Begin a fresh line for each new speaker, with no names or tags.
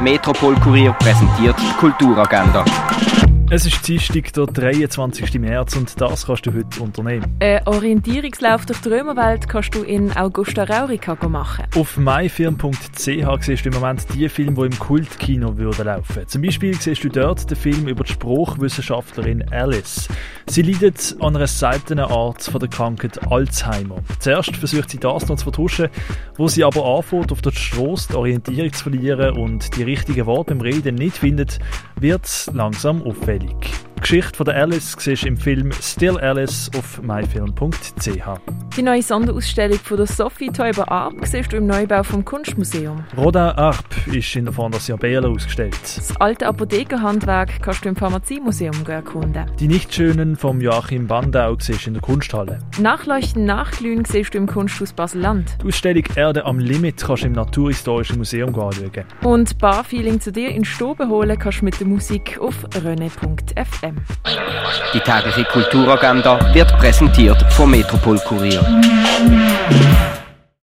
Metropol Kurier präsentiert Kulturagenda.
Es ist Dienstag, der 23. März und das kannst du heute unternehmen.
Ein Orientierungslauf durch die Römerwelt kannst du in Augusta Raurica machen.
Auf myfilm.ch siehst du im Moment die Filme, die im Kultkino würden laufen. Zum Beispiel siehst du dort den Film über die Spruchwissenschaftlerin Alice. Sie leidet an einer seltenen Art von der Krankheit Alzheimer. Zuerst versucht sie das noch zu vertuschen, wo sie aber anfängt, auf der Straße die Orientierung zu verlieren und die richtigen Worte beim Reden nicht findet, wird es langsam auffällig. Die Geschichte von der Alice siehst du im Film Still Alice auf myfilm.ch.
Die neue Sonderausstellung von der Sophie Teuber Arp siehst du im Neubau vom Kunstmuseum.
Rodin Arp ist in der Fondation Berle ausgestellt.
Das alte Apothekerhandwerk kannst du im Pharmaziemuseum erkunden.
Die Nichtschönen vom Joachim Bandau siehst du in der Kunsthalle.
Nachleuchten, Nachglühen siehst du im Kunsthaus Basel-Land.
Die Ausstellung Erde am Limit kannst du im Naturhistorischen Museum anschauen.
Und Barfeeling zu dir in Stube holen kannst du mit der Musik auf rene.fm.
Die tägliche Kulturagenda wird präsentiert vom Metropol Kurier.